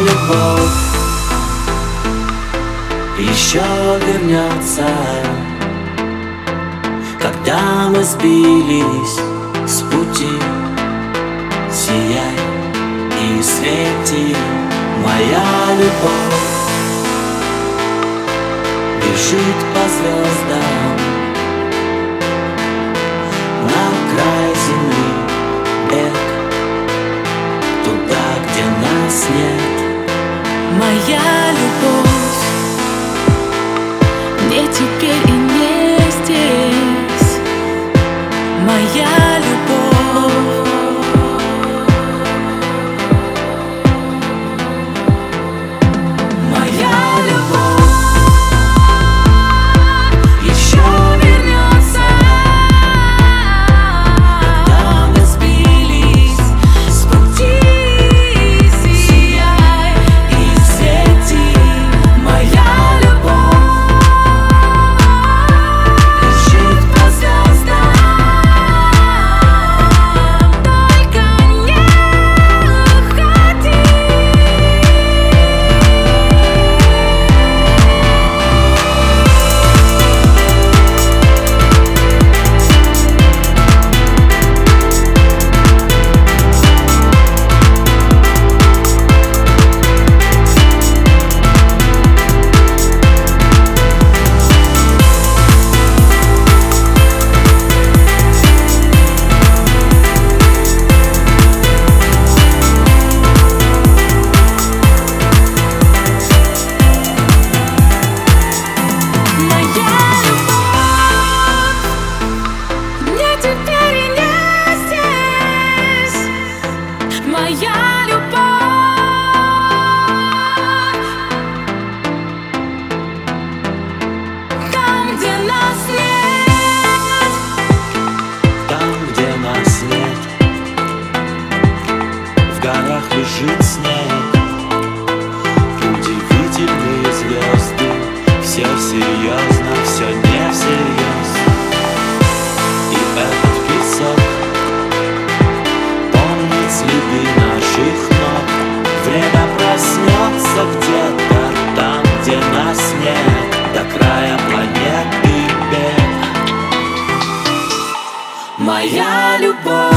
Любовь. Еще вернется Когда мы сбились с пути. Сияй и свети Моя любовь. Бежит по звездам На край земли бег Туда, где нас нет Моя любовь. Не теперь и не здесь. Моя любовь boy.